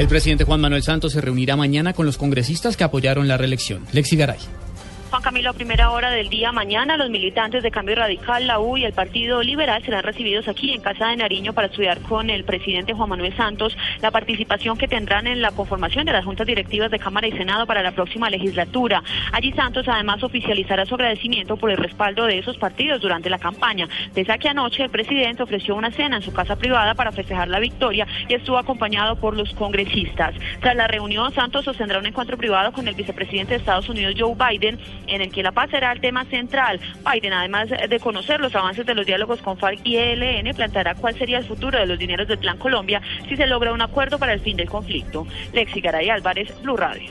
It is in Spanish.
El presidente Juan Manuel Santos se reunirá mañana con los congresistas que apoyaron la reelección. Lexi Garay. Camilo, a primera hora del día mañana, los militantes de Cambio Radical, la U y el Partido Liberal serán recibidos aquí en Casa de Nariño para estudiar con el presidente Juan Manuel Santos la participación que tendrán en la conformación de las juntas directivas de Cámara y Senado para la próxima legislatura. Allí Santos además oficializará su agradecimiento por el respaldo de esos partidos durante la campaña. Pese a que anoche el presidente ofreció una cena en su casa privada para festejar la victoria y estuvo acompañado por los congresistas. Tras la reunión, Santos sostendrá un encuentro privado con el vicepresidente de Estados Unidos, Joe Biden, en el que la paz será el tema central. Biden, además de conocer los avances de los diálogos con FARC y ELN, planteará cuál sería el futuro de los dineros del Plan Colombia si se logra un acuerdo para el fin del conflicto. Lexi Garay Álvarez, Blue Radio.